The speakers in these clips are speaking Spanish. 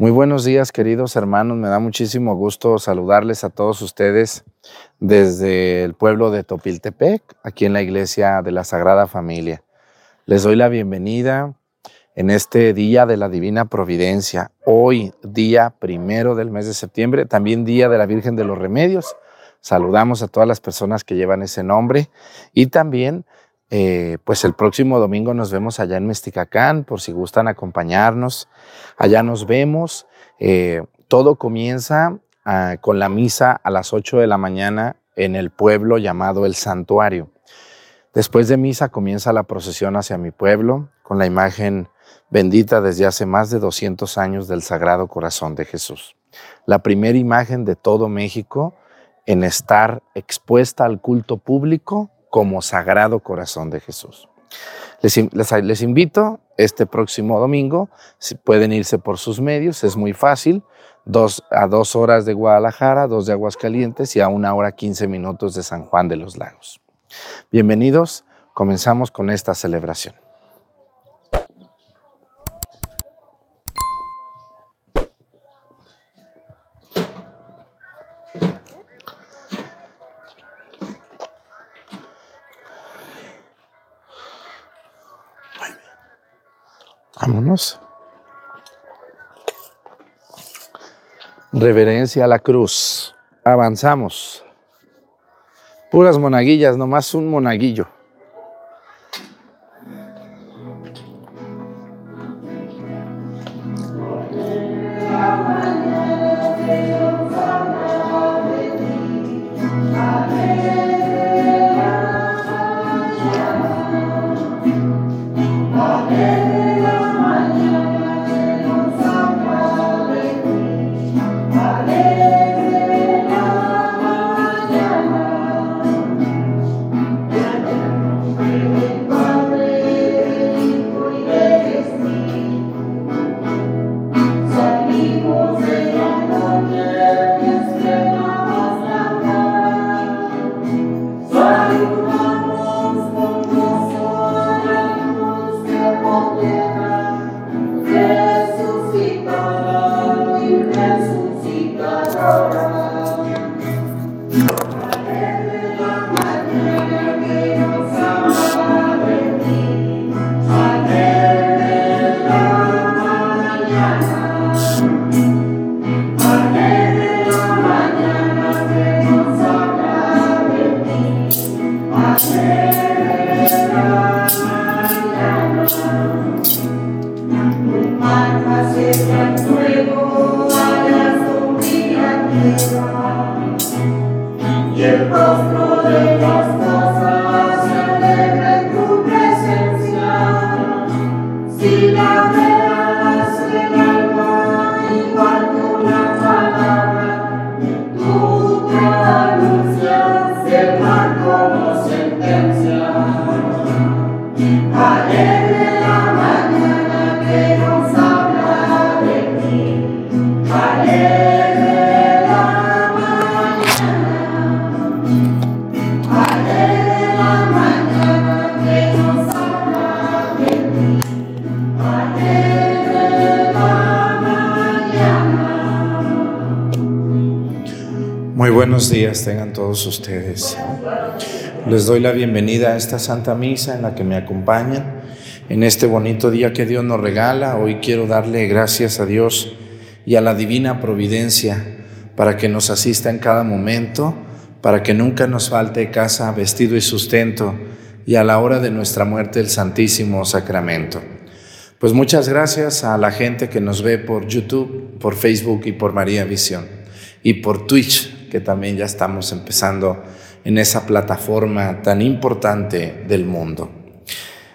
Muy buenos días, queridos hermanos. Me da muchísimo gusto saludarles a todos ustedes desde el pueblo de Topiltepec, aquí en la iglesia de la Sagrada Familia. Les doy la bienvenida en este día de la Divina Providencia, hoy día primero del mes de septiembre, también día de la Virgen de los Remedios. Saludamos a todas las personas que llevan ese nombre y también eh, pues el próximo domingo nos vemos allá en Mesticacán, por si gustan acompañarnos. Allá nos vemos. Eh, todo comienza ah, con la misa a las 8 de la mañana en el pueblo llamado El Santuario. Después de misa comienza la procesión hacia mi pueblo con la imagen bendita desde hace más de 200 años del Sagrado Corazón de Jesús. La primera imagen de todo México en estar expuesta al culto público como Sagrado Corazón de Jesús. Les, invito este próximo domingo, si pueden irse por sus medios, es muy fácil, dos, a dos horas de Guadalajara, dos de Aguascalientes y a una hora quince minutos de San Juan de los Lagos. Bienvenidos, comenzamos con esta celebración. Vámonos. Reverencia a la cruz. Avanzamos. Puras monaguillas, nomás un monaguillo. Buenos días tengan todos ustedes. Les doy la bienvenida a esta Santa Misa en la que me acompañan en este bonito día que Dios nos regala. Hoy quiero darle gracias a Dios y a la divina providencia para que nos asista en cada momento, para que nunca nos falte casa, vestido y sustento, y a la hora de nuestra muerte el Santísimo Sacramento. Pues muchas gracias a la gente que nos ve por YouTube, por Facebook y por María Visión y por Twitch que también ya estamos empezando en esa plataforma tan importante del mundo.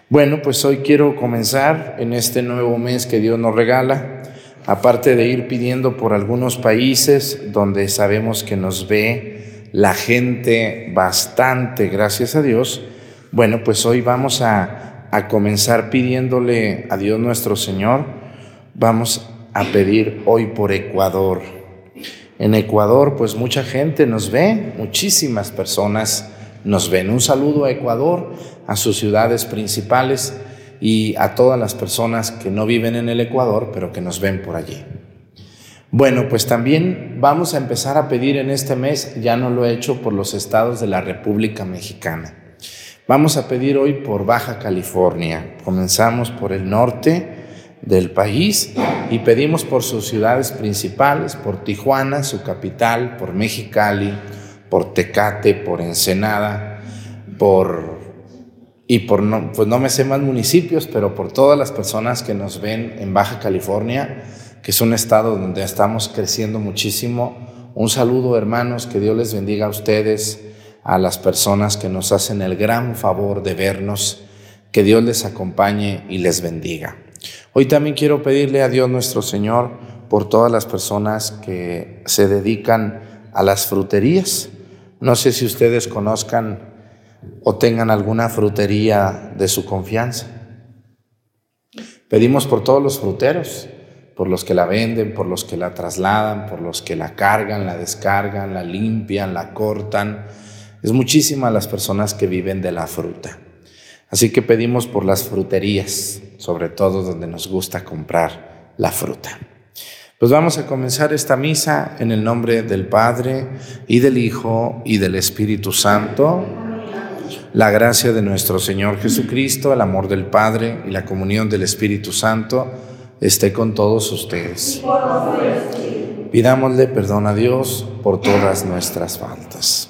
Bueno, pues hoy quiero comenzar en este nuevo mes que Dios nos regala, aparte de ir pidiendo por algunos países donde sabemos que nos ve la gente bastante, gracias a Dios, bueno, pues hoy vamos a, a comenzar pidiéndole a Dios nuestro Señor, vamos a pedir hoy por Ecuador. En Ecuador, pues mucha gente nos ve, muchísimas personas nos ven. Un saludo a Ecuador, a sus ciudades principales y a todas las personas que no viven en el Ecuador, pero que nos ven por allí. Bueno, pues también vamos a empezar a pedir en este mes, ya no lo he hecho por los estados de la República Mexicana. Vamos a pedir hoy por Baja California. Comenzamos por el norte del país y pedimos por sus ciudades principales, por Tijuana, su capital, por Mexicali, por Tecate, por Ensenada, por y por no, pues no me sé más municipios, pero por todas las personas que nos ven en Baja California que es un estado donde estamos creciendo muchísimo. Un saludo hermanos, que Dios les bendiga a ustedes, a las personas que nos hacen el gran favor de vernos, que Dios les acompañe y les bendiga. Hoy también quiero pedirle a Dios nuestro Señor por todas las personas que se dedican a las fruterías. No sé si ustedes conozcan o tengan alguna frutería de su confianza. Pedimos por todos los fruteros, por los que la venden, por los que la trasladan, por los que la cargan, la descargan, la limpian, la cortan. Es muchísimas las personas que viven de la fruta. Así que pedimos por las fruterías, sobre todo donde nos gusta comprar la fruta. Pues vamos a comenzar esta misa en el nombre del Padre y del Hijo y del Espíritu Santo. La gracia de nuestro Señor Jesucristo, el amor del Padre y la comunión del Espíritu Santo esté con todos ustedes. Pidámosle perdón a Dios por todas nuestras faltas.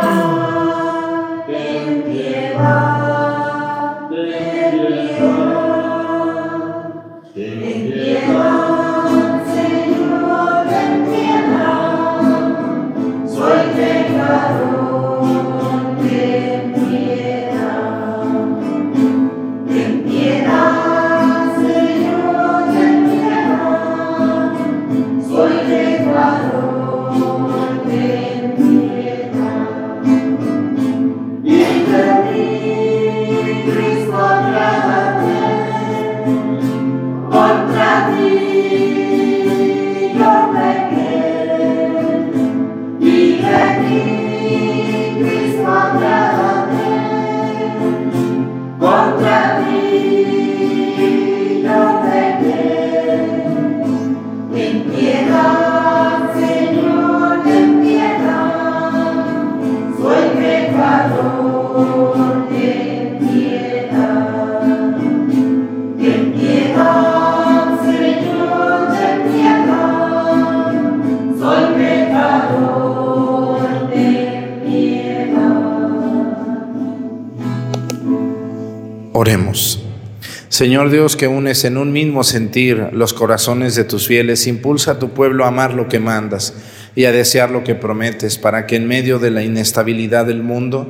Señor Dios, que unes en un mismo sentir los corazones de tus fieles, impulsa a tu pueblo a amar lo que mandas y a desear lo que prometes, para que en medio de la inestabilidad del mundo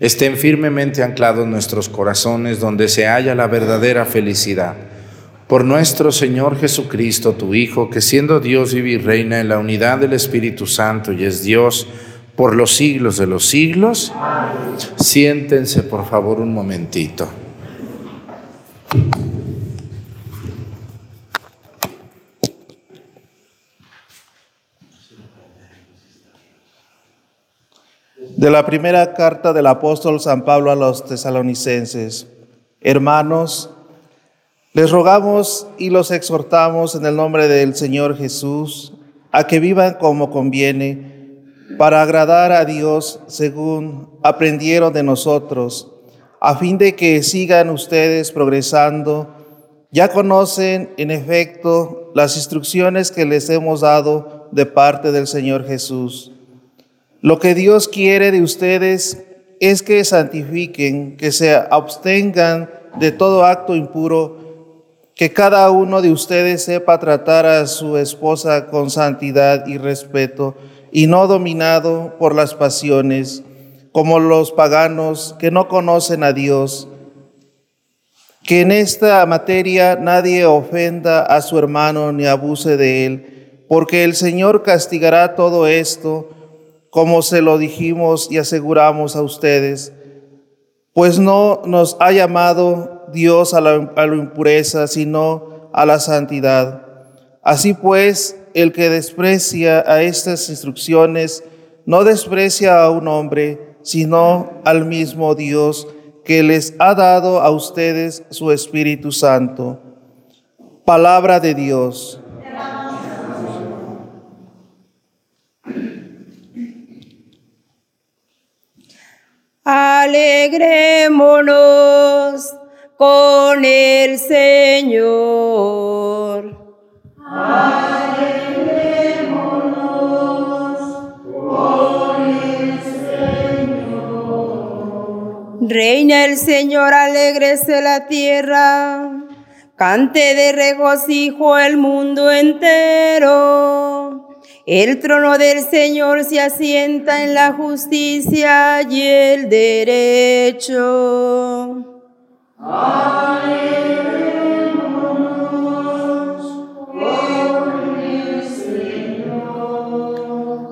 estén firmemente anclados nuestros corazones donde se halla la verdadera felicidad. Por nuestro Señor Jesucristo, tu Hijo, que siendo Dios vive y reina en la unidad del Espíritu Santo y es Dios por los siglos de los siglos, siéntense por favor un momentito. De la primera carta del apóstol San Pablo a los tesalonicenses. Hermanos, les rogamos y los exhortamos en el nombre del Señor Jesús a que vivan como conviene para agradar a Dios según aprendieron de nosotros a fin de que sigan ustedes progresando. Ya conocen, en efecto, las instrucciones que les hemos dado de parte del Señor Jesús. Lo que Dios quiere de ustedes es que santifiquen, que se abstengan de todo acto impuro, que cada uno de ustedes sepa tratar a su esposa con santidad y respeto, y no dominado por las pasiones como los paganos que no conocen a Dios. Que en esta materia nadie ofenda a su hermano ni abuse de él, porque el Señor castigará todo esto, como se lo dijimos y aseguramos a ustedes, pues no nos ha llamado Dios a la, a la impureza, sino a la santidad. Así pues, el que desprecia a estas instrucciones, no desprecia a un hombre, sino al mismo Dios que les ha dado a ustedes su Espíritu Santo. Palabra de Dios. Alegrémonos con el Señor. Reina el Señor, alegrese la tierra, cante de regocijo el mundo entero. El trono del Señor se asienta en la justicia y el derecho.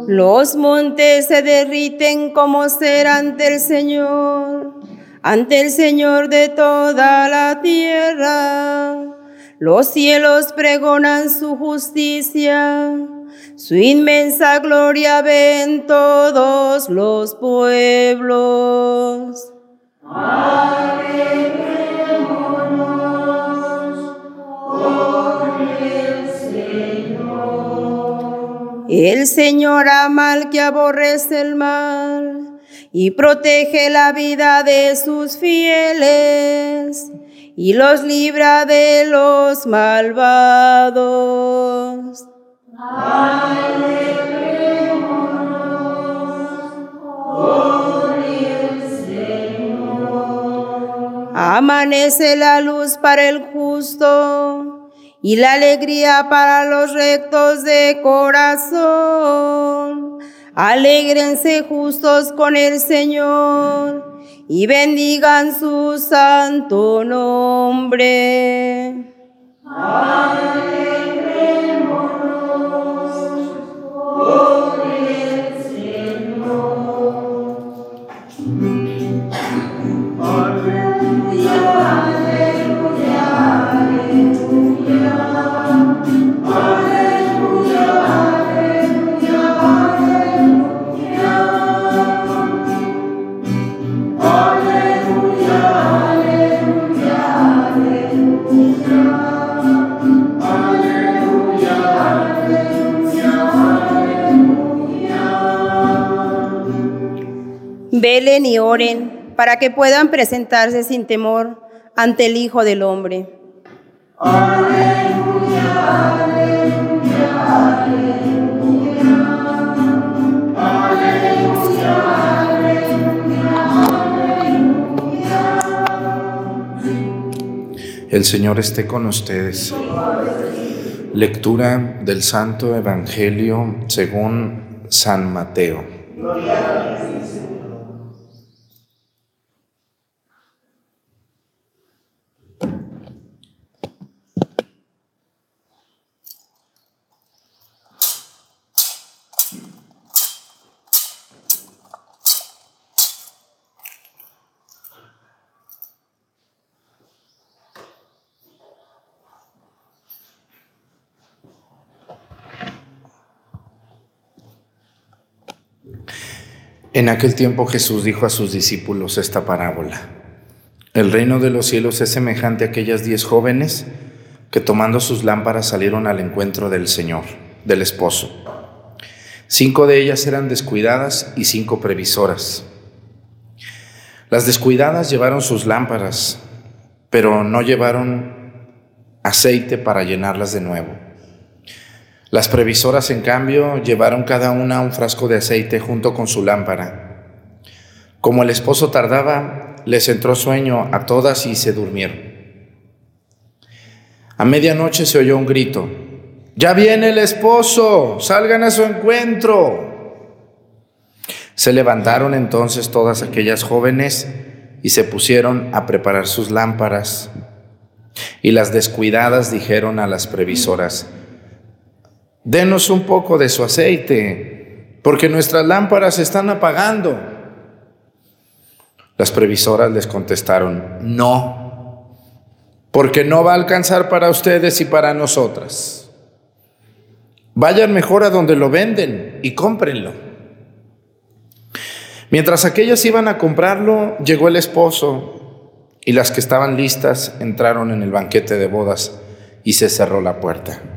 Los montes se derriten como cera ante el Señor, ante el Señor de toda la tierra. Los cielos pregonan su justicia, su inmensa gloria ven todos los pueblos. El Señor ama al que aborrece el mal y protege la vida de sus fieles y los libra de los malvados. Amanece la luz para el justo y la alegría para los rectos de corazón. Alégrense justos con el Señor y bendigan su santo nombre. Que puedan presentarse sin temor ante el Hijo del Hombre. El Señor esté con ustedes. Lectura del Santo Evangelio según San Mateo. En aquel tiempo Jesús dijo a sus discípulos esta parábola. El reino de los cielos es semejante a aquellas diez jóvenes que tomando sus lámparas salieron al encuentro del Señor, del esposo. Cinco de ellas eran descuidadas y cinco previsoras. Las descuidadas llevaron sus lámparas, pero no llevaron aceite para llenarlas de nuevo. Las previsoras, en cambio, llevaron cada una un frasco de aceite junto con su lámpara. Como el esposo tardaba, les entró sueño a todas y se durmieron. A medianoche se oyó un grito. Ya viene el esposo, salgan a su encuentro. Se levantaron entonces todas aquellas jóvenes y se pusieron a preparar sus lámparas. Y las descuidadas dijeron a las previsoras, denos un poco de su aceite, porque nuestras lámparas se están apagando. Las previsoras les contestaron, no, porque no va a alcanzar para ustedes y para nosotras. Vayan mejor a donde lo venden y cómprenlo. Mientras aquellas iban a comprarlo, llegó el esposo y las que estaban listas entraron en el banquete de bodas y se cerró la puerta.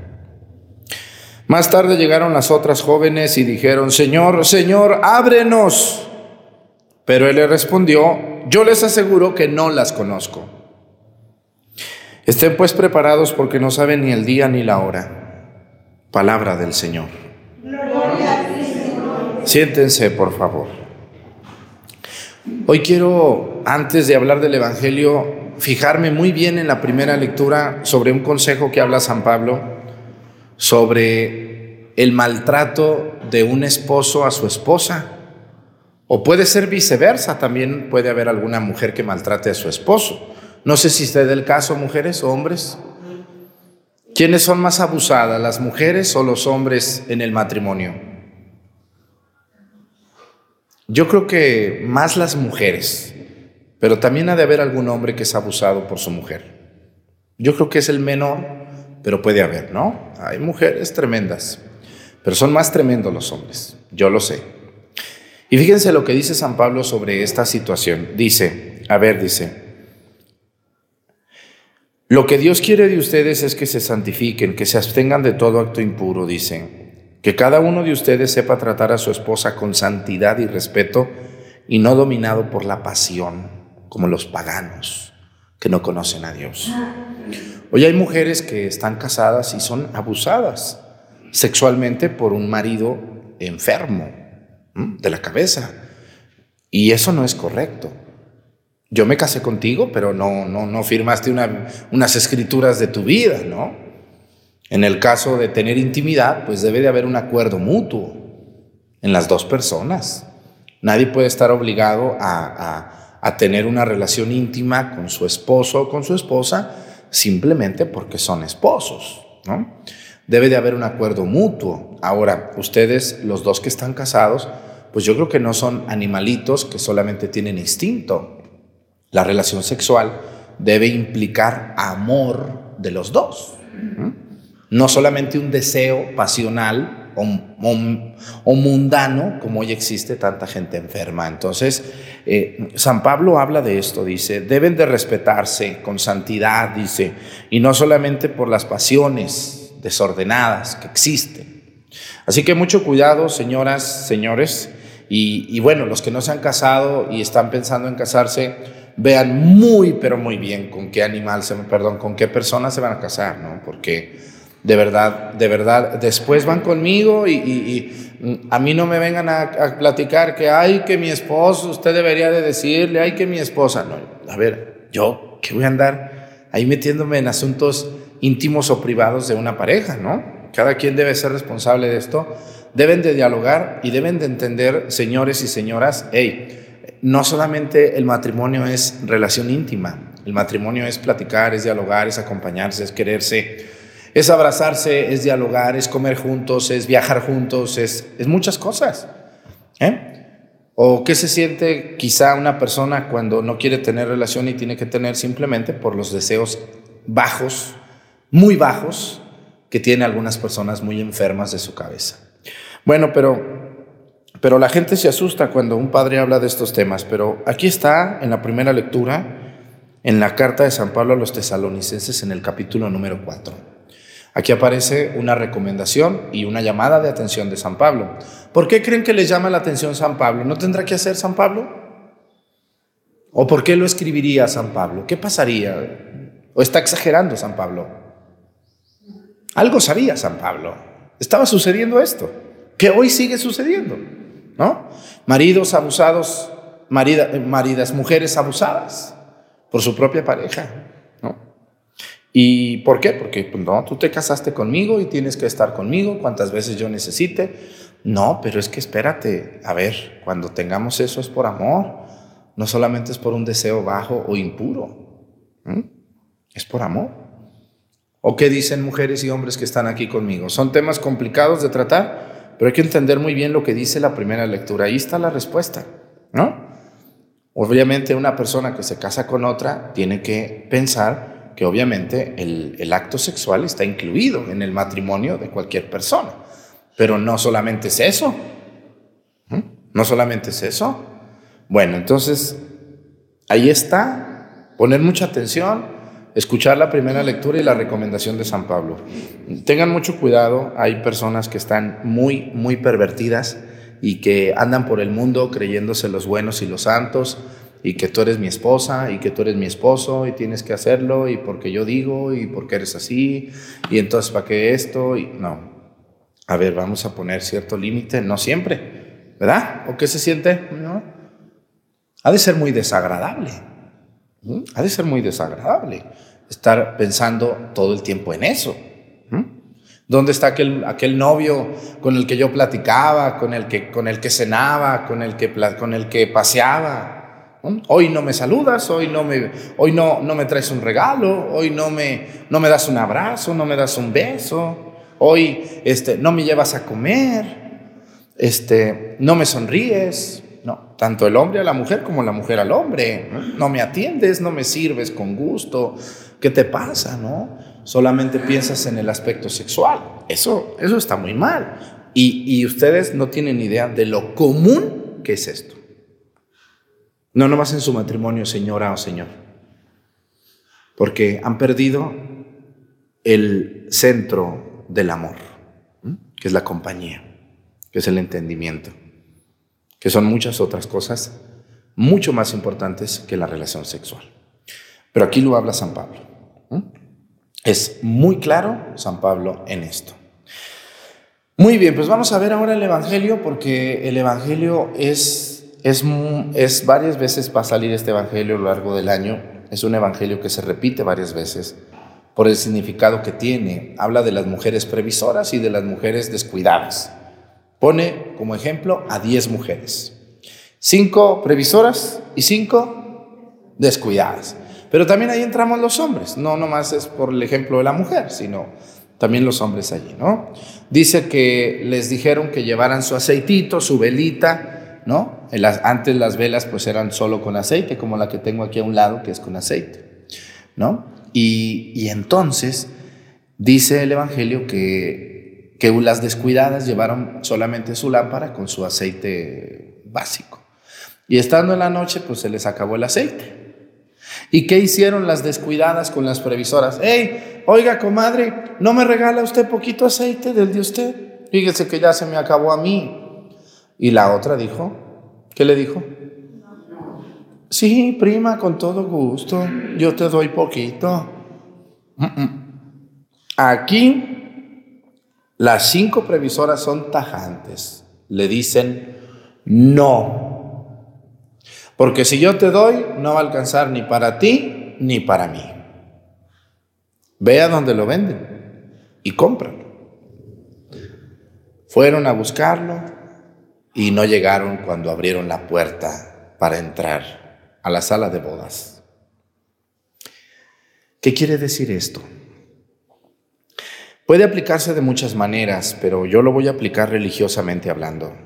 Más tarde llegaron las otras jóvenes y dijeron, Señor, Señor, ábrenos. Pero él le respondió, yo les aseguro que no las conozco. Estén pues preparados porque no saben ni el día ni la hora. Palabra del Señor. Siéntense, por favor. Hoy quiero, antes de hablar del Evangelio, fijarme muy bien en la primera lectura sobre un consejo que habla San Pablo sobre el maltrato de un esposo a su esposa. O puede ser viceversa, también puede haber alguna mujer que maltrate a su esposo. No sé si esté del caso, mujeres o hombres. ¿Quiénes son más abusadas, las mujeres o los hombres en el matrimonio? Yo creo que más las mujeres, pero también ha de haber algún hombre que es abusado por su mujer. Yo creo que es el menor, pero puede haber, ¿no? Hay mujeres tremendas, pero son más tremendos los hombres, yo lo sé. Y fíjense lo que dice San Pablo sobre esta situación. Dice, a ver, dice, lo que Dios quiere de ustedes es que se santifiquen, que se abstengan de todo acto impuro, dice, que cada uno de ustedes sepa tratar a su esposa con santidad y respeto y no dominado por la pasión, como los paganos que no conocen a Dios. Hoy hay mujeres que están casadas y son abusadas sexualmente por un marido enfermo de la cabeza. Y eso no es correcto. Yo me casé contigo, pero no, no, no firmaste unas escrituras de tu vida, ¿no? En el caso de tener intimidad, pues debe de haber un acuerdo mutuo en las dos personas. Nadie puede estar obligado a, a tener una relación íntima con su esposo o con su esposa simplemente porque son esposos, ¿no? Debe de haber un acuerdo mutuo. Ahora, ustedes, los dos que están casados, pues yo creo que no son animalitos que solamente tienen instinto. La relación sexual debe implicar amor de los dos. No solamente un deseo pasional o, mundano, como hoy existe tanta gente enferma. Entonces, eh, San Pablo habla de esto, dice, deben de respetarse con santidad, dice, y no solamente por las pasiones desordenadas que existen. Así que mucho cuidado, señoras, señores, y, bueno, los que no se han casado y están pensando en casarse, vean muy, pero muy bien con qué animal, se, perdón, con qué persona se van a casar, ¿no? Porque de verdad, de verdad, después van conmigo y, a mí no me vengan a, platicar que, ay, que mi esposo, usted debería de decirle, ay, que mi esposa. No, a ver, yo, ¿qué voy a andar ahí metiéndome en asuntos íntimos o privados de una pareja, ¿no? Cada quien debe ser responsable de esto deben de dialogar y deben de entender, señores y señoras, hey, no solamente el matrimonio es relación íntima, el matrimonio es platicar, es dialogar, es acompañarse, es quererse, es abrazarse, es dialogar, es comer juntos, es viajar juntos, es, es muchas cosas. ¿eh? ¿O qué se siente quizá una persona cuando no quiere tener relación y tiene que tener simplemente por los deseos bajos, muy bajos, que tiene algunas personas muy enfermas de su cabeza? Bueno, pero, pero la gente se asusta cuando un padre habla de estos temas, pero aquí está en la primera lectura, en la carta de San Pablo a los tesalonicenses en el capítulo número 4. Aquí aparece una recomendación y una llamada de atención de San Pablo. ¿Por qué creen que le llama la atención San Pablo? ¿No tendrá que hacer San Pablo? ¿O por qué lo escribiría San Pablo? ¿Qué pasaría? ¿O está exagerando San Pablo? Algo sabía San Pablo. Estaba sucediendo esto que hoy sigue sucediendo, ¿no? Maridos abusados, maridas, mujeres abusadas por su propia pareja. ¿Y por qué? Porque pues, no, tú te casaste conmigo y tienes que estar conmigo cuantas veces yo necesite. No, pero es que espérate, a ver, cuando tengamos eso es por amor, no solamente es por un deseo bajo o impuro, es por amor. ¿O qué dicen mujeres y hombres que están aquí conmigo? Son temas complicados de tratar, pero hay que entender muy bien lo que dice la primera lectura. Ahí está la respuesta, ¿no? Obviamente una persona que se casa con otra tiene que pensar que obviamente el, acto sexual está incluido en el matrimonio de cualquier persona. Pero no solamente es eso. No solamente es eso. Bueno, entonces ahí está. Poner mucha atención, escuchar la primera lectura y la recomendación de San Pablo. Tengan mucho cuidado, hay personas que están muy, muy pervertidas y que andan por el mundo creyéndose los buenos y los santos y que tú eres mi esposa y que tú eres mi esposo y tienes que hacerlo y porque yo digo y porque eres así y entonces para qué esto y no. A ver, vamos a poner cierto límite, no siempre, ¿verdad? ¿O qué se siente? No. Ha de ser muy desagradable. Ha de ser muy desagradable estar pensando todo el tiempo en eso. ¿Dónde está aquel, aquel novio con el que yo platicaba, con el que, con el que cenaba, con el que, con el que paseaba? Hoy no me saludas, hoy no me, hoy no, no me traes un regalo, hoy no me, no me das un abrazo, no me das un beso, hoy este, no me llevas a comer, este, no me sonríes. No, tanto el hombre a la mujer como la mujer al hombre. No me atiendes, no me sirves con gusto. ¿Qué te pasa, no? solamente piensas en el aspecto sexual. Eso, eso está muy mal. Y, ustedes no tienen idea de lo común que es esto. No nomás en su matrimonio, señora o señor. Porque han perdido el centro del amor, que es la compañía, que es el entendimiento, que son muchas otras cosas mucho más importantes que la relación sexual. Pero aquí lo habla San Pablo. Es muy claro San Pablo en esto. Muy bien, pues vamos a ver ahora el Evangelio porque el Evangelio es, es, es varias veces va a salir este Evangelio a lo largo del año. Es un Evangelio que se repite varias veces por el significado que tiene. Habla de las mujeres previsoras y de las mujeres descuidadas. Pone como ejemplo a 10 mujeres. Cinco previsoras y cinco descuidadas. Pero también ahí entramos los hombres, no nomás es por el ejemplo de la mujer, sino también los hombres allí, ¿no? Dice que les dijeron que llevaran su aceitito, su velita, ¿no? Antes las velas pues eran solo con aceite, como la que tengo aquí a un lado, que es con aceite, ¿no? Y, entonces dice el Evangelio que, que las descuidadas llevaron solamente su lámpara con su aceite básico. Y estando en la noche, pues se les acabó el aceite. ¿Y qué hicieron las descuidadas con las previsoras? Hey, oiga, comadre, ¿no me regala usted poquito aceite del de usted? Fíjese que ya se me acabó a mí. Y la otra dijo, ¿qué le dijo? Sí, prima, con todo gusto, yo te doy poquito. Aquí las cinco previsoras son tajantes. Le dicen, no, porque si yo te doy, no va a alcanzar ni para ti ni para mí. Ve a donde lo venden y cómpralo. Fueron a buscarlo y no llegaron cuando abrieron la puerta para entrar a la sala de bodas. ¿Qué quiere decir esto? Puede aplicarse de muchas maneras, pero yo lo voy a aplicar religiosamente hablando.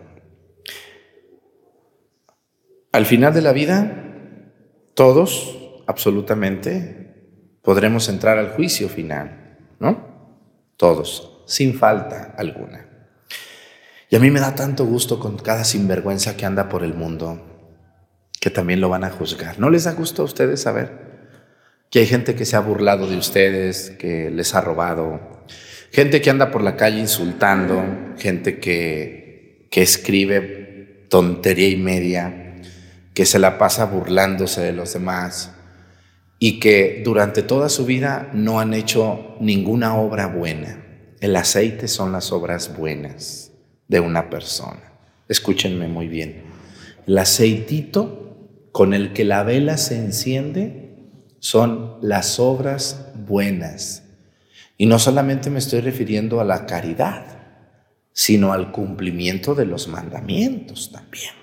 Al final de la vida, todos, absolutamente, podremos entrar al juicio final, ¿no? Todos, sin falta alguna. Y a mí me da tanto gusto con cada sinvergüenza que anda por el mundo, que también lo van a juzgar. ¿No les da gusto a ustedes saber que hay gente que se ha burlado de ustedes, que les ha robado, gente que anda por la calle insultando, gente que, que escribe tontería y media, que se la pasa burlándose de los demás y que durante toda su vida no han hecho ninguna obra buena. El aceite son las obras buenas de una persona. Escúchenme muy bien. El aceitito con el que la vela se enciende son las obras buenas. Y no solamente me estoy refiriendo a la caridad, sino al cumplimiento de los mandamientos también.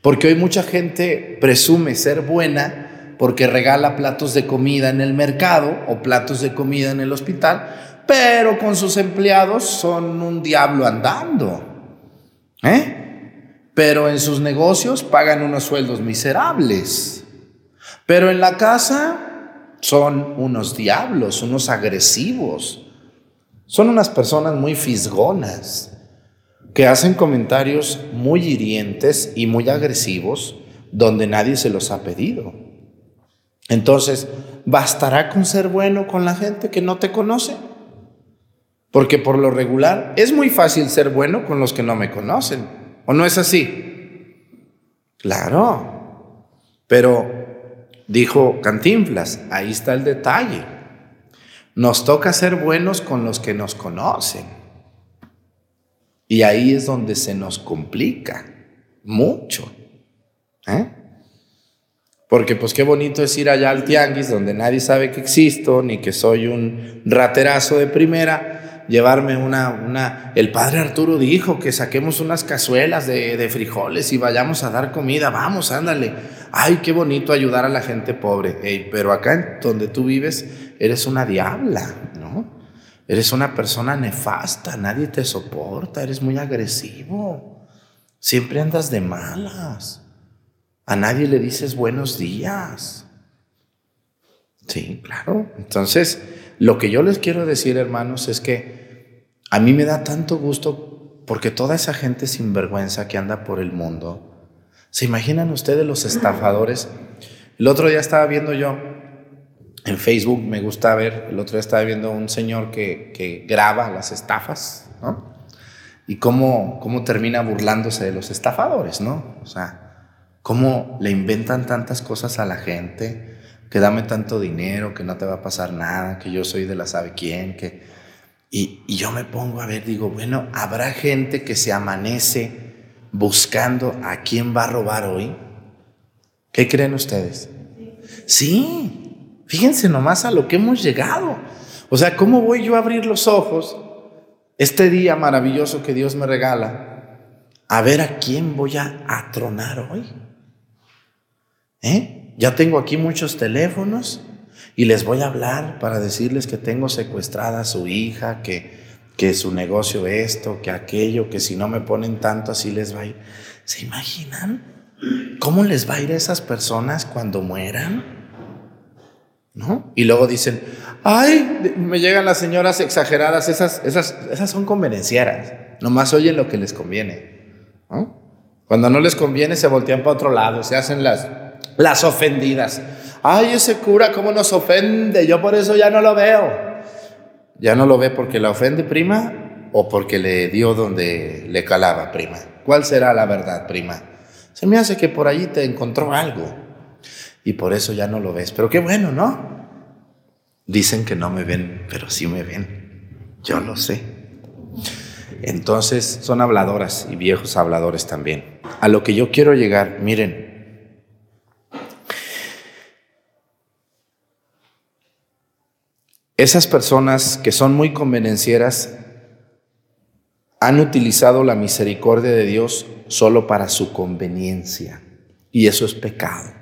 Porque hoy mucha gente presume ser buena porque regala platos de comida en el mercado o platos de comida en el hospital, pero con sus empleados son un diablo andando. ¿Eh? Pero en sus negocios pagan unos sueldos miserables. Pero en la casa son unos diablos, unos agresivos. Son unas personas muy fisgonas que hacen comentarios muy hirientes y muy agresivos donde nadie se los ha pedido. Entonces, ¿bastará con ser bueno con la gente que no te conoce? Porque por lo regular es muy fácil ser bueno con los que no me conocen. ¿O no es así? Claro. Pero dijo Cantinflas, ahí está el detalle. Nos toca ser buenos con los que nos conocen. Y ahí es donde se nos complica mucho. ¿eh? Porque pues qué bonito es ir allá al tianguis donde nadie sabe que existo, ni que soy un raterazo de primera, llevarme una, una... El padre Arturo dijo que saquemos unas cazuelas de, frijoles y vayamos a dar comida, vamos, ándale. Ay, qué bonito ayudar a la gente pobre. pero acá donde tú vives eres una diabla, ¿no? Eres una persona nefasta, nadie te soporta, eres muy agresivo. Siempre andas de malas. A nadie le dices buenos días. Sí, claro. Entonces, lo que yo les quiero decir, hermanos, es que a mí me da tanto gusto porque toda esa gente sinvergüenza que anda por el mundo, ¿se imaginan ustedes los estafadores? El otro día estaba viendo yo en Facebook me gusta ver, el otro día estaba viendo un señor que, que graba las estafas, ¿no? Y cómo, cómo termina burlándose de los estafadores, ¿no? O sea, cómo le inventan tantas cosas a la gente, que dame tanto dinero, que no te va a pasar nada, que yo soy de la sabe quién, que... Y, y yo me pongo a ver, digo, bueno, ¿habrá gente que se amanece buscando a quién va a robar hoy? ¿Qué creen ustedes? Sí, Fíjense nomás a lo que hemos llegado. O sea, ¿cómo voy yo a abrir los ojos este día maravilloso que Dios me regala a ver a quién voy a atronar hoy? ¿Eh? Ya tengo aquí muchos teléfonos y les voy a hablar para decirles que tengo secuestrada a su hija, que, que su negocio esto, que aquello, que si no me ponen tanto así les va a ir. ¿Se imaginan cómo les va a ir a esas personas cuando mueran? ¿no? Y luego dicen, ay, me llegan las señoras exageradas, esas, esas, esas son convenencieras, nomás oyen lo que les conviene, Cuando no les conviene se voltean para otro lado, se hacen las, las ofendidas. Ay, ese cura, ¿cómo nos ofende? Yo por eso ya no lo veo. Ya no lo ve porque la ofende, prima, o porque le dio donde le calaba, prima. ¿Cuál será la verdad, prima? Se me hace que por allí te encontró algo y por eso ya no lo ves. Pero qué bueno, ¿no? Dicen que no me ven, pero sí me ven. Yo lo sé. Entonces son habladoras y viejos habladores también. A lo que yo quiero llegar, miren, esas personas que son muy convenencieras han utilizado la misericordia de Dios solo para su conveniencia y eso es pecado.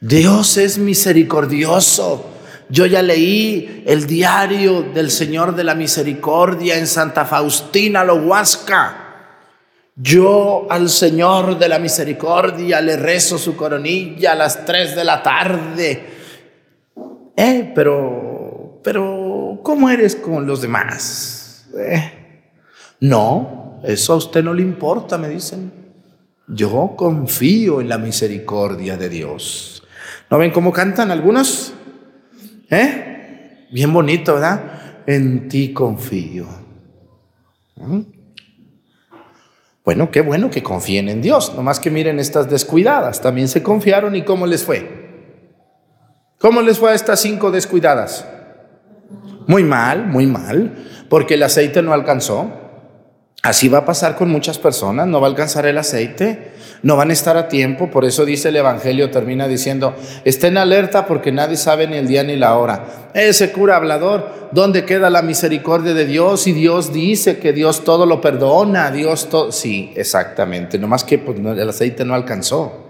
Dios es misericordioso. Yo ya leí el diario del Señor de la Misericordia en Santa Faustina, lo Huasca. Yo al Señor de la Misericordia le rezo su coronilla a las tres de la tarde. Eh, pero, pero, ¿cómo eres con los demás? Eh, no, eso a usted no le importa, me dicen. Yo confío en la misericordia de Dios. ¿No ven cómo cantan algunos? ¿Eh? Bien bonito, ¿verdad? En ti confío. ¿Mm? Bueno, qué bueno que confíen en Dios. Nomás que miren estas descuidadas. También se confiaron y cómo les fue. ¿Cómo les fue a estas cinco descuidadas? Muy mal, muy mal, porque el aceite no alcanzó. Así va a pasar con muchas personas, no va a alcanzar el aceite, no van a estar a tiempo, por eso dice el Evangelio, termina diciendo, estén alerta porque nadie sabe ni el día ni la hora. Ese cura hablador, ¿dónde queda la misericordia de Dios? Y Dios dice que Dios todo lo perdona, Dios todo... Sí, exactamente, nomás que pues, el aceite no alcanzó.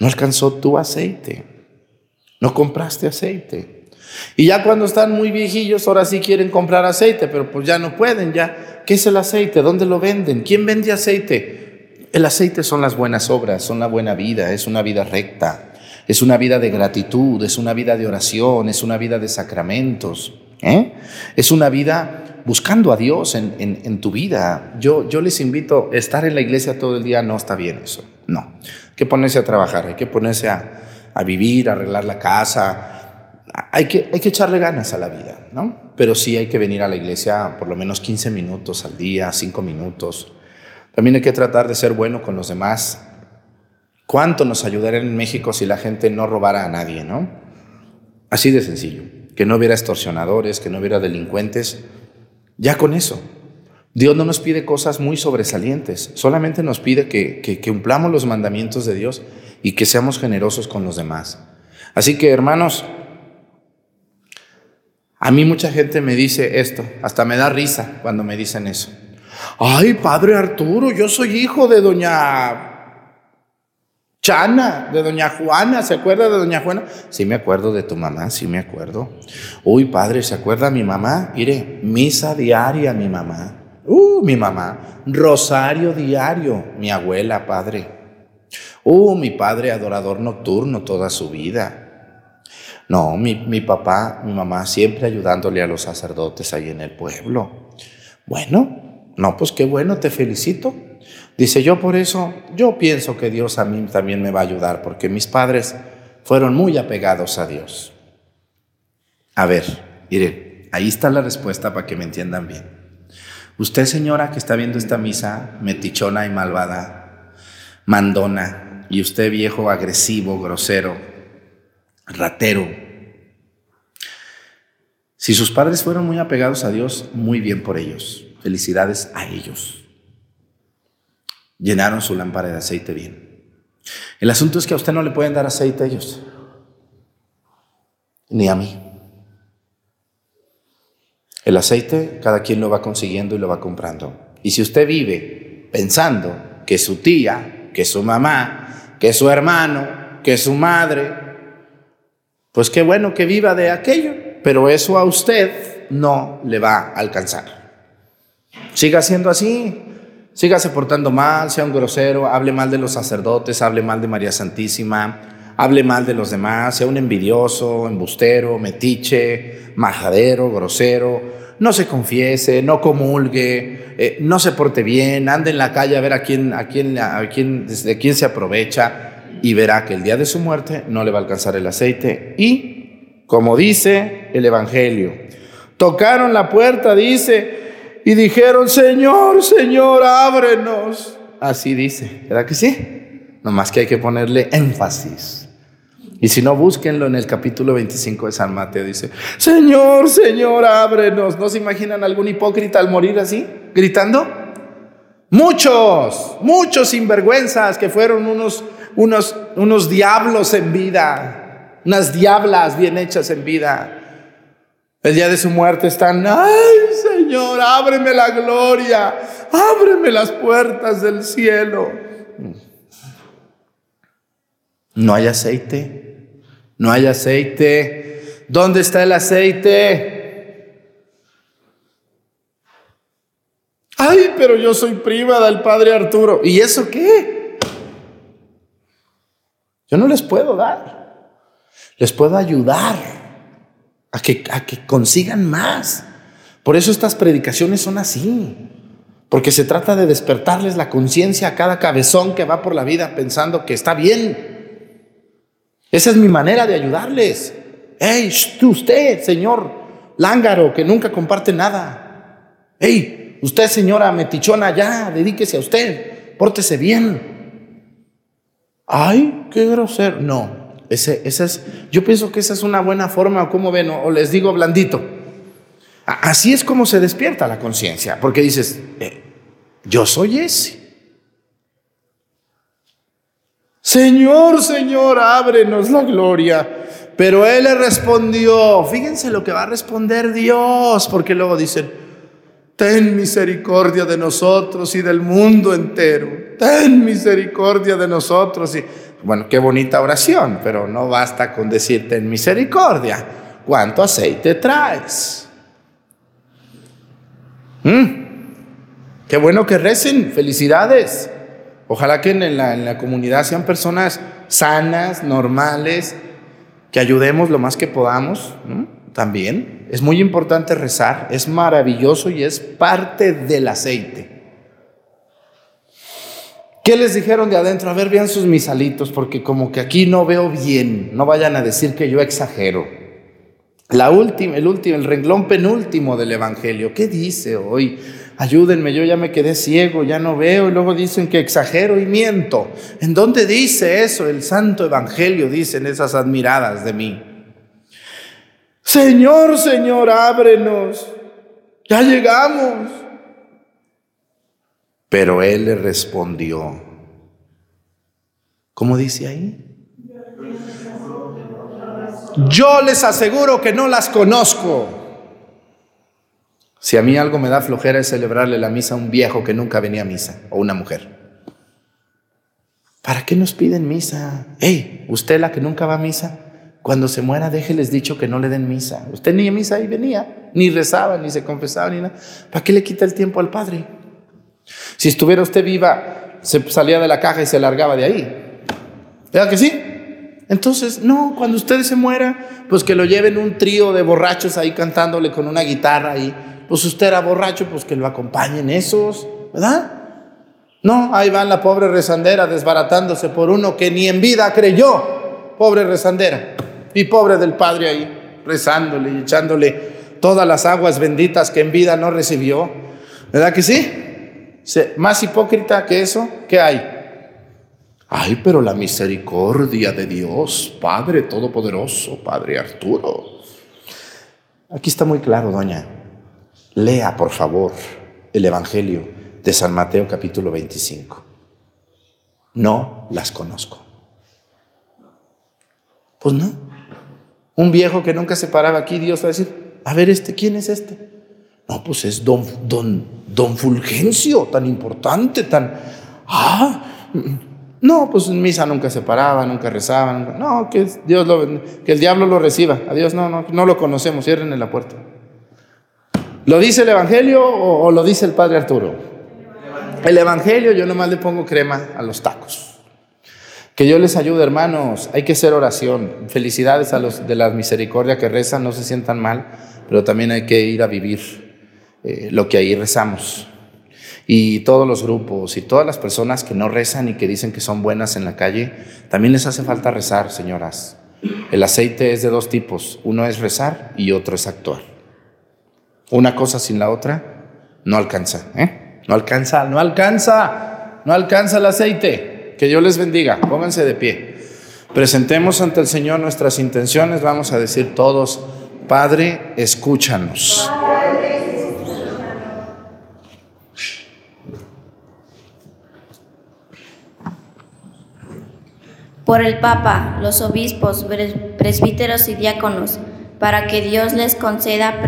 No alcanzó tu aceite, no compraste aceite. Y ya cuando están muy viejillos, ahora sí quieren comprar aceite, pero pues ya no pueden, ya. ¿Qué es el aceite? ¿Dónde lo venden? ¿Quién vende aceite? El aceite son las buenas obras, son la buena vida, es una vida recta, es una vida de gratitud, es una vida de oración, es una vida de sacramentos, ¿eh? es una vida buscando a Dios en, en, tu vida. Yo, yo les invito a estar en la iglesia todo el día, no está bien eso, no. Hay que ponerse a trabajar, hay que ponerse a, a vivir, a arreglar la casa, hay que, hay que echarle ganas a la vida, ¿no? Pero sí hay que venir a la iglesia por lo menos 15 minutos al día, 5 minutos. También hay que tratar de ser bueno con los demás. ¿Cuánto nos ayudaría en México si la gente no robara a nadie, no? Así de sencillo. Que no hubiera extorsionadores, que no hubiera delincuentes. Ya con eso. Dios no nos pide cosas muy sobresalientes, solamente nos pide que, que, que cumplamos los mandamientos de Dios y que seamos generosos con los demás. Así que, hermanos, a mí mucha gente me dice esto, hasta me da risa cuando me dicen eso. Ay, padre Arturo, yo soy hijo de doña Chana, de doña Juana, ¿se acuerda de doña Juana? Sí me acuerdo de tu mamá, sí me acuerdo. Uy, padre, ¿se acuerda mi mamá? Mire, misa diaria mi mamá. Uh, mi mamá. Rosario diario, mi abuela, padre. Uh, mi padre adorador nocturno toda su vida. No, mi, mi, papá, mi mamá siempre ayudándole a los sacerdotes ahí en el pueblo. Bueno, no, pues qué bueno, te felicito. Dice, yo por eso, yo pienso que Dios a mí también me va a ayudar, porque mis padres fueron muy apegados a Dios. A ver, mire, ahí está la respuesta para que me entiendan bien. Usted, señora, que está viendo esta misa, metichona y malvada, mandona, y usted viejo, agresivo, grosero, ratero. Si sus padres fueron muy apegados a Dios, muy bien por ellos. Felicidades a ellos. Llenaron su lámpara de aceite bien. El asunto es que a usted no le pueden dar aceite a ellos, ni a mí. El aceite cada quien lo va consiguiendo y lo va comprando. Y si usted vive pensando que su tía, que su mamá, que su hermano, que su madre, pues qué bueno que viva de aquello, pero eso a usted no le va a alcanzar. Siga siendo así, siga se portando mal, sea un grosero, hable mal de los sacerdotes, hable mal de María Santísima, hable mal de los demás, sea un envidioso, embustero, metiche, majadero, grosero, no se confiese, no comulgue, eh, no se porte bien, ande en la calle a ver a quién, a quién, a quién, de quién se aprovecha y verá que el día de su muerte no le va a alcanzar el aceite. Y, como dice el Evangelio, tocaron la puerta, dice, y dijeron, Señor, Señor, ábrenos. Así dice, ¿verdad que sí? Nomás que hay que ponerle énfasis. Y si no, búsquenlo en el capítulo 25 de San Mateo. Dice, Señor, Señor, ábrenos. ¿No se imaginan algún hipócrita al morir así, gritando? Muchos, muchos sinvergüenzas que fueron unos unos, unos diablos en vida, unas diablas bien hechas en vida. El día de su muerte están, ay Señor, ábreme la gloria, ábreme las puertas del cielo. No hay aceite, no hay aceite. ¿Dónde está el aceite? Ay, pero yo soy prima del padre Arturo. ¿Y eso qué? Yo no les puedo dar. Les puedo ayudar a que, a que consigan más. Por eso estas predicaciones son así. Porque se trata de despertarles la conciencia a cada cabezón que va por la vida pensando que está bien. Esa es mi manera de ayudarles. Hey, usted, señor lángaro, que nunca comparte nada. Hey, usted, señora metichona, ya, dedíquese a usted, pórtese bien. Ay, qué grosero. No, ese, es, yo pienso que esa es una buena forma, ¿cómo ven? O les digo blandito. Así es como se despierta la conciencia, porque dices, eh, yo soy ese. Señor, Señor, ábrenos la gloria. Pero él le respondió, fíjense lo que va a responder Dios, porque luego dicen, ten misericordia de nosotros y del mundo entero, ten misericordia de nosotros. Y, bueno, qué bonita oración, pero no basta con decir ten misericordia. ¿Cuánto aceite traes? Mm. Qué bueno que recen, felicidades. Ojalá que en la, en la comunidad sean personas sanas, normales, que ayudemos lo más que podamos, también. Es muy importante rezar, es maravilloso y es parte del aceite. ¿Qué les dijeron de adentro? A ver, vean sus misalitos, porque como que aquí no veo bien, no vayan a decir que yo exagero. La última, el último, el renglón penúltimo del Evangelio. ¿Qué dice hoy? ayúdenme, yo ya me quedé ciego, ya no veo, y luego dicen que exagero y miento. ¿En dónde dice eso? El Santo Evangelio dicen esas admiradas de mí. Señor, Señor, ábrenos, ya llegamos. Pero él le respondió, ¿cómo dice ahí? Yo les aseguro que no las conozco. Si a mí algo me da flojera es celebrarle la misa a un viejo que nunca venía a misa o una mujer. ¿Para qué nos piden misa? Hey, usted la que nunca va a misa, cuando se muera déjeles dicho que no le den misa. Usted ni a misa ahí venía, ni rezaba, ni se confesaba, ni nada. ¿Para qué le quita el tiempo al Padre? Si estuviera usted viva, se salía de la caja y se largaba de ahí. ¿Verdad que sí? Entonces, no, cuando usted se muera, pues que lo lleven un trío de borrachos ahí cantándole con una guitarra ahí pues usted era borracho, pues que lo acompañen esos, ¿verdad? No, ahí va la pobre rezandera desbaratándose por uno que ni en vida creyó, pobre rezandera, y pobre del padre ahí, rezándole y echándole todas las aguas benditas que en vida no recibió, ¿verdad que sí? Más hipócrita que eso, ¿qué hay? Ay, pero la misericordia de Dios, Padre Todopoderoso, Padre Arturo. Aquí está muy claro, doña. Lea, por favor, el Evangelio de San Mateo capítulo 25. No las conozco. Pues no. Un viejo que nunca se paraba aquí, Dios a decir, a ver, este, ¿quién es este? No, pues es don, don, don Fulgencio, tan importante, tan... Ah, no, pues en misa nunca se paraba, nunca rezaba, no, que Dios lo, que el diablo lo reciba. A Dios no, no, no lo conocemos, cierren la puerta. ¿Lo dice el Evangelio o, lo dice el Padre Arturo? El Evangelio yo nomás le pongo crema a los tacos. Que yo les ayude, hermanos. Hay que hacer oración. Felicidades a los de la misericordia que rezan, no se sientan mal, pero también hay que ir a vivir eh, lo que ahí rezamos. Y todos los grupos y todas las personas que no rezan y que dicen que son buenas en la calle, también les hace falta rezar, señoras. El aceite es de dos tipos. Uno es rezar y otro es actuar. Una cosa sin la otra no alcanza, ¿eh? No alcanza, no alcanza, no alcanza el aceite. Que Dios les bendiga, pónganse de pie. Presentemos ante el Señor nuestras intenciones, vamos a decir todos, Padre, escúchanos. Por el Papa, los obispos, presbíteros y diáconos, para que Dios les conceda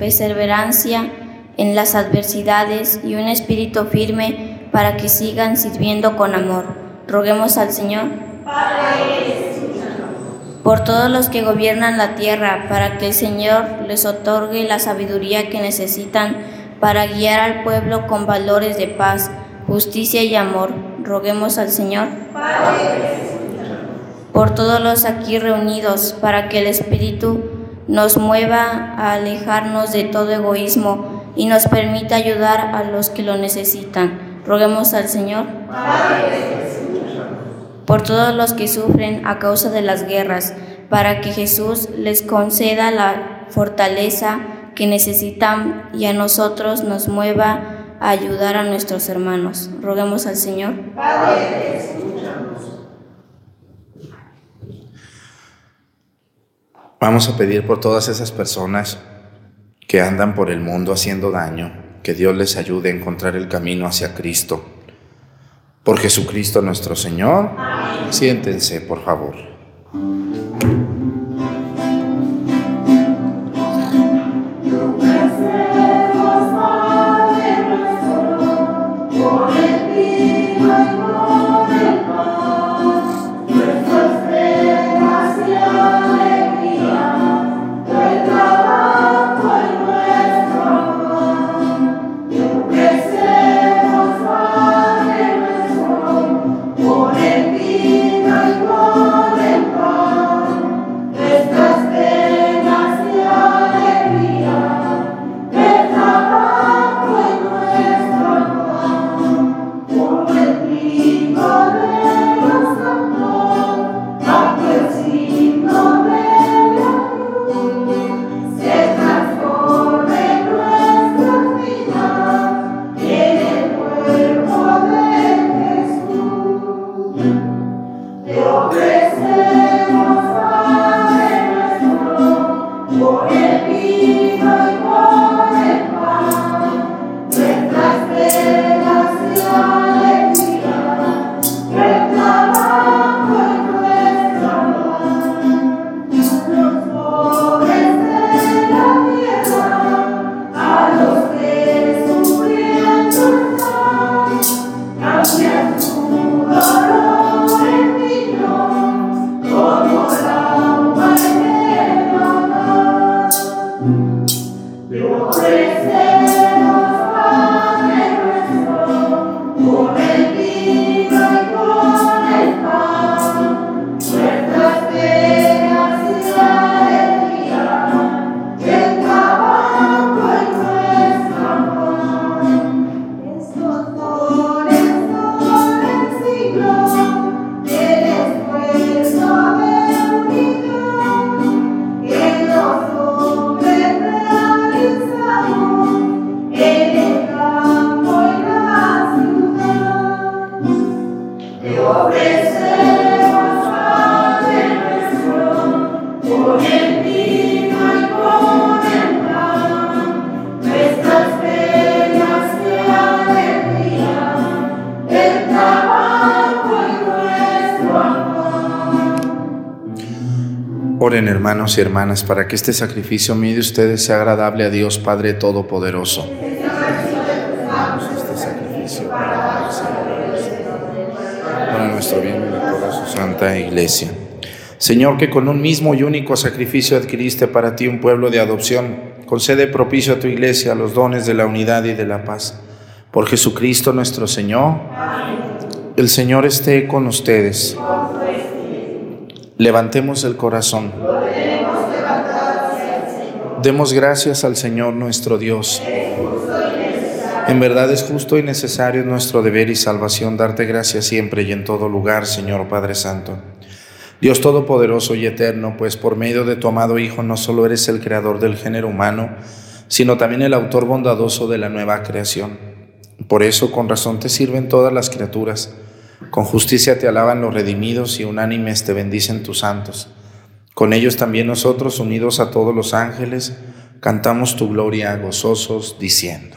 perseverancia en las adversidades y un espíritu firme para que sigan sirviendo con amor. Roguemos al Señor. Por todos los que gobiernan la tierra, para que el Señor les otorgue la sabiduría que necesitan para guiar al pueblo con valores de paz, justicia y amor. Roguemos al Señor. Por todos los aquí reunidos, para que el Espíritu nos mueva a alejarnos de todo egoísmo y nos permita ayudar a los que lo necesitan. Roguemos al Señor por todos los que sufren a causa de las guerras, para que Jesús les conceda la fortaleza que necesitan y a nosotros nos mueva a ayudar a nuestros hermanos. Roguemos al Señor. Vamos a pedir por todas esas personas que andan por el mundo haciendo daño, que Dios les ayude a encontrar el camino hacia Cristo. Por Jesucristo nuestro Señor, siéntense, por favor. Hermanos y hermanas para que este sacrificio mío de ustedes sea agradable a Dios Padre Todopoderoso. Este sacrificio para nuestro bien y su santa iglesia. Señor, que con un mismo y único sacrificio adquiriste para ti un pueblo de adopción, concede propicio a tu iglesia los dones de la unidad y de la paz. Por Jesucristo nuestro Señor. El Señor esté con ustedes. Levantemos el corazón. Demos gracias al Señor nuestro Dios. En verdad es justo y necesario nuestro deber y salvación darte gracias siempre y en todo lugar, Señor Padre Santo. Dios Todopoderoso y Eterno, pues por medio de tu amado Hijo no solo eres el creador del género humano, sino también el autor bondadoso de la nueva creación. Por eso con razón te sirven todas las criaturas con justicia te alaban los redimidos y unánimes te bendicen tus santos. Con ellos también nosotros, unidos a todos los ángeles, cantamos tu gloria gozosos, diciendo.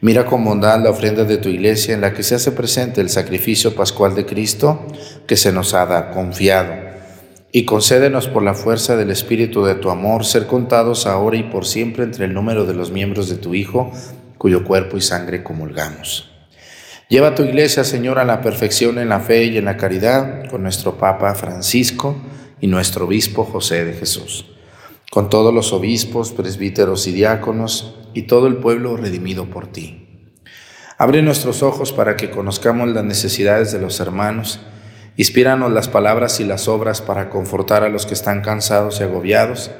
Mira con bondad la ofrenda de tu iglesia en la que se hace presente el sacrificio pascual de Cristo que se nos ha confiado. Y concédenos por la fuerza del Espíritu de tu amor ser contados ahora y por siempre entre el número de los miembros de tu Hijo, cuyo cuerpo y sangre comulgamos. Lleva tu iglesia, Señor, a la perfección en la fe y en la caridad con nuestro Papa Francisco y nuestro Obispo José de Jesús, con todos los obispos, presbíteros y diáconos, y todo el pueblo redimido por ti. Abre nuestros ojos para que conozcamos las necesidades de los hermanos. Inspíranos las palabras y las obras para confortar a los que están cansados y agobiados.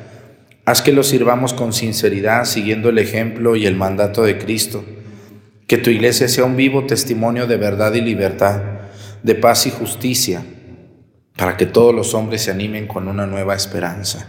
Haz que los sirvamos con sinceridad, siguiendo el ejemplo y el mandato de Cristo. Que tu iglesia sea un vivo testimonio de verdad y libertad, de paz y justicia, para que todos los hombres se animen con una nueva esperanza.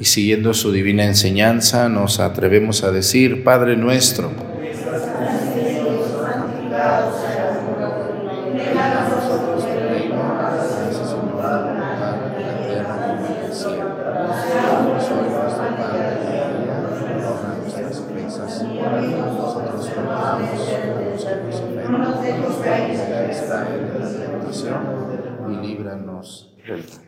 y siguiendo su divina enseñanza nos atrevemos a decir, Padre nuestro, y líbranos del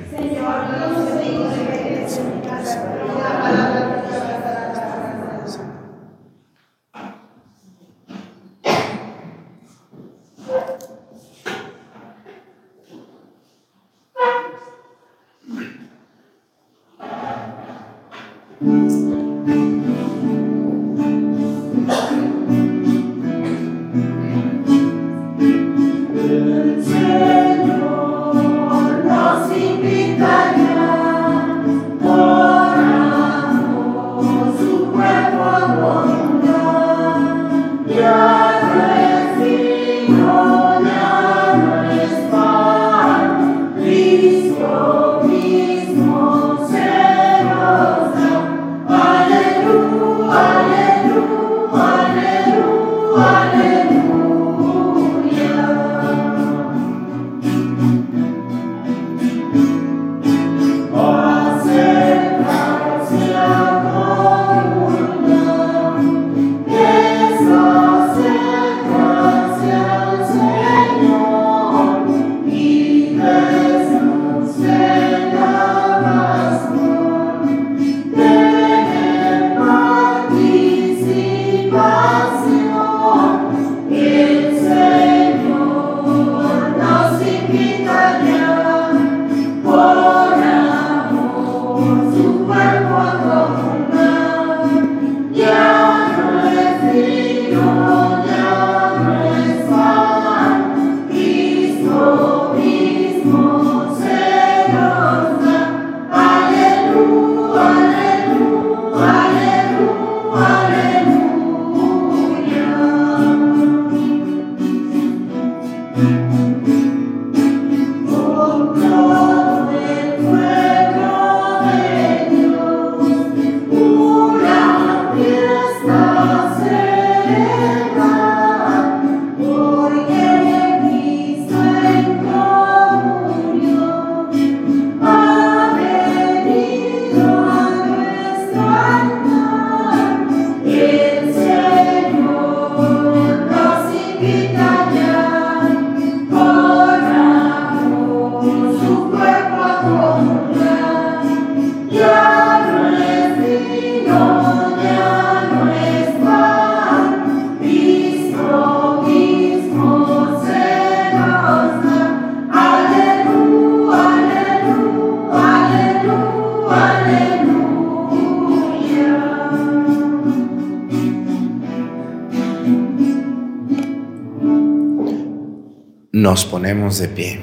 De pie.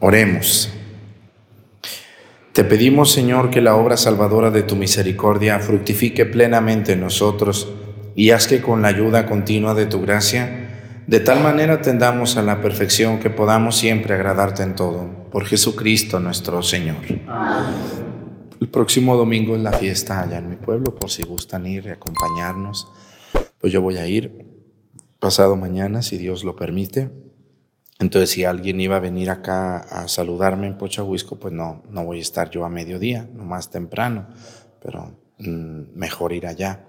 Oremos. Te pedimos, Señor, que la obra salvadora de tu misericordia fructifique plenamente en nosotros y haz que con la ayuda continua de tu gracia, de tal manera tendamos a la perfección que podamos siempre agradarte en todo. Por Jesucristo nuestro Señor. El próximo domingo es la fiesta allá en mi pueblo, por si gustan ir y acompañarnos. Pues yo voy a ir pasado mañana, si Dios lo permite. Entonces, si alguien iba a venir acá a saludarme en Pochahuisco, pues no, no voy a estar yo a mediodía, no más temprano, pero mm, mejor ir allá.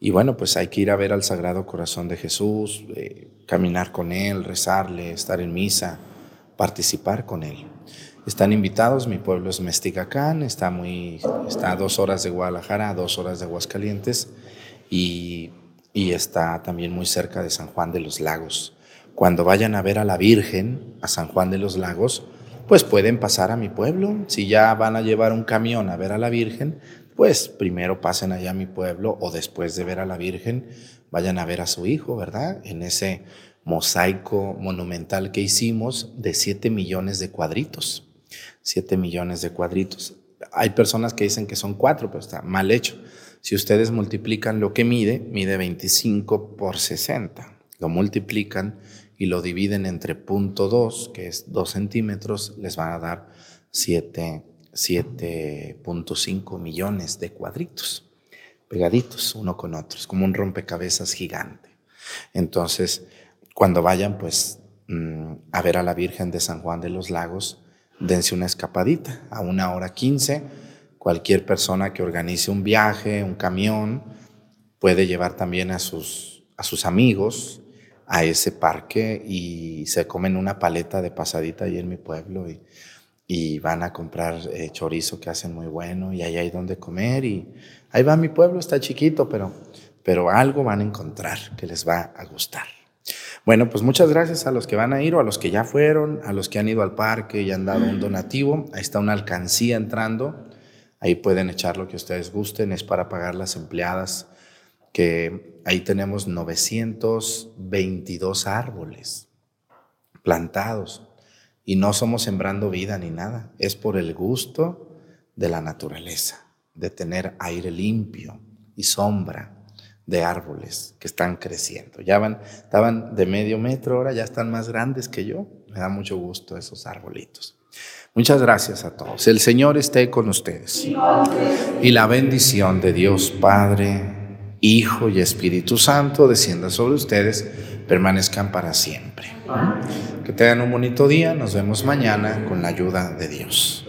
Y bueno, pues hay que ir a ver al Sagrado Corazón de Jesús, eh, caminar con Él, rezarle, estar en misa, participar con Él. Están invitados, mi pueblo es Mesticacán, está, muy, está a dos horas de Guadalajara, a dos horas de Aguascalientes y, y está también muy cerca de San Juan de los Lagos cuando vayan a ver a la Virgen, a San Juan de los Lagos, pues pueden pasar a mi pueblo. Si ya van a llevar un camión a ver a la Virgen, pues primero pasen allá a mi pueblo o después de ver a la Virgen, vayan a ver a su hijo, ¿verdad? En ese mosaico monumental que hicimos de 7 millones de cuadritos. 7 millones de cuadritos. Hay personas que dicen que son 4, pero está mal hecho. Si ustedes multiplican lo que mide, mide 25 por 60. Lo multiplican y lo dividen entre punto 2, que es 2 centímetros, les van a dar 7.5 millones de cuadritos, pegaditos uno con otro, es como un rompecabezas gigante. Entonces, cuando vayan pues mm, a ver a la Virgen de San Juan de los Lagos, dense una escapadita a una hora 15. Cualquier persona que organice un viaje, un camión, puede llevar también a sus a sus amigos a ese parque y se comen una paleta de pasadita ahí en mi pueblo y, y van a comprar eh, chorizo que hacen muy bueno y ahí hay donde comer y ahí va mi pueblo, está chiquito, pero, pero algo van a encontrar que les va a gustar. Bueno, pues muchas gracias a los que van a ir o a los que ya fueron, a los que han ido al parque y han dado un donativo. Ahí está una alcancía entrando. Ahí pueden echar lo que ustedes gusten. Es para pagar las empleadas, que ahí tenemos 922 árboles plantados. Y no somos sembrando vida ni nada. Es por el gusto de la naturaleza, de tener aire limpio y sombra de árboles que están creciendo. Ya van, estaban de medio metro, ahora ya están más grandes que yo. Me da mucho gusto esos arbolitos. Muchas gracias a todos. El Señor esté con ustedes. Y la bendición de Dios Padre, Hijo y Espíritu Santo descienda sobre ustedes, permanezcan para siempre. Que tengan un bonito día. Nos vemos mañana con la ayuda de Dios.